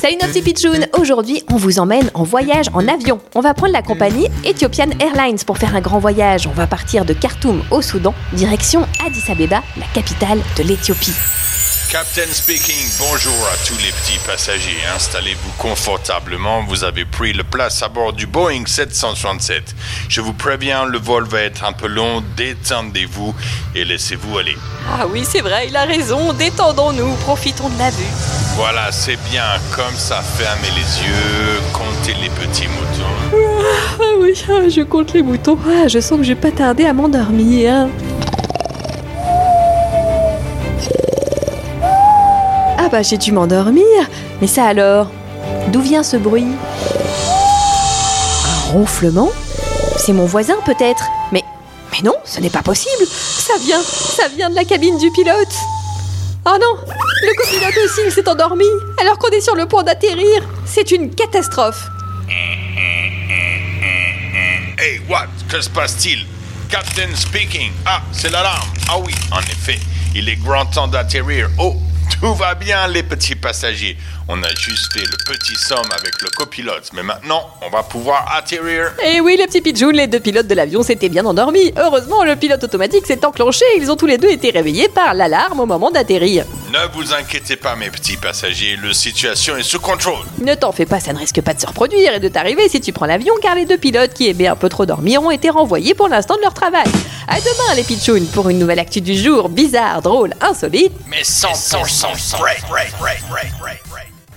Salut nos petits pitchouns Aujourd'hui, on vous emmène en voyage en avion. On va prendre la compagnie Ethiopian Airlines pour faire un grand voyage. On va partir de Khartoum au Soudan, direction Addis Abeba, la capitale de l'Éthiopie. Captain speaking, bonjour à tous les petits passagers. Installez-vous confortablement, vous avez pris le place à bord du Boeing 767. Je vous préviens, le vol va être un peu long, détendez-vous et laissez-vous aller. Ah oui, c'est vrai, il a raison, détendons-nous, profitons de la vue. Voilà, c'est bien, comme ça, fermez les yeux, comptez les petits moutons. Ah oui, ah, je compte les moutons. Ah, je sens que je vais pas tarder à m'endormir. J'ai dû m'endormir. Mais ça alors D'où vient ce bruit? Un ronflement? C'est mon voisin peut-être Mais mais non, ce n'est pas possible. Ça vient, ça vient de la cabine du pilote. Oh non, le copilote aussi s'est endormi alors qu'on est sur le point d'atterrir. C'est une catastrophe. Hey, what? Que se passe-t-il? Captain speaking. Ah, c'est l'alarme. Ah oui, en effet, il est grand temps d'atterrir. Oh, tout va bien, les petits passagers. On a juste fait le petit somme avec le copilote, mais maintenant, on va pouvoir atterrir. Et Eh oui, les petits pitchouns, les deux pilotes de l'avion s'étaient bien endormis. Heureusement, le pilote automatique s'est enclenché ils ont tous les deux été réveillés par l'alarme au moment d'atterrir. Ne vous inquiétez pas, mes petits passagers, la situation est sous contrôle. Ne t'en fais pas, ça ne risque pas de se reproduire et de t'arriver si tu prends l'avion, car les deux pilotes qui aimaient un peu trop dormir ont été renvoyés pour l'instant de leur travail. À demain, les pitchouns, pour une nouvelle actu du jour, bizarre, drôle, insolite. Mais 100% vrai.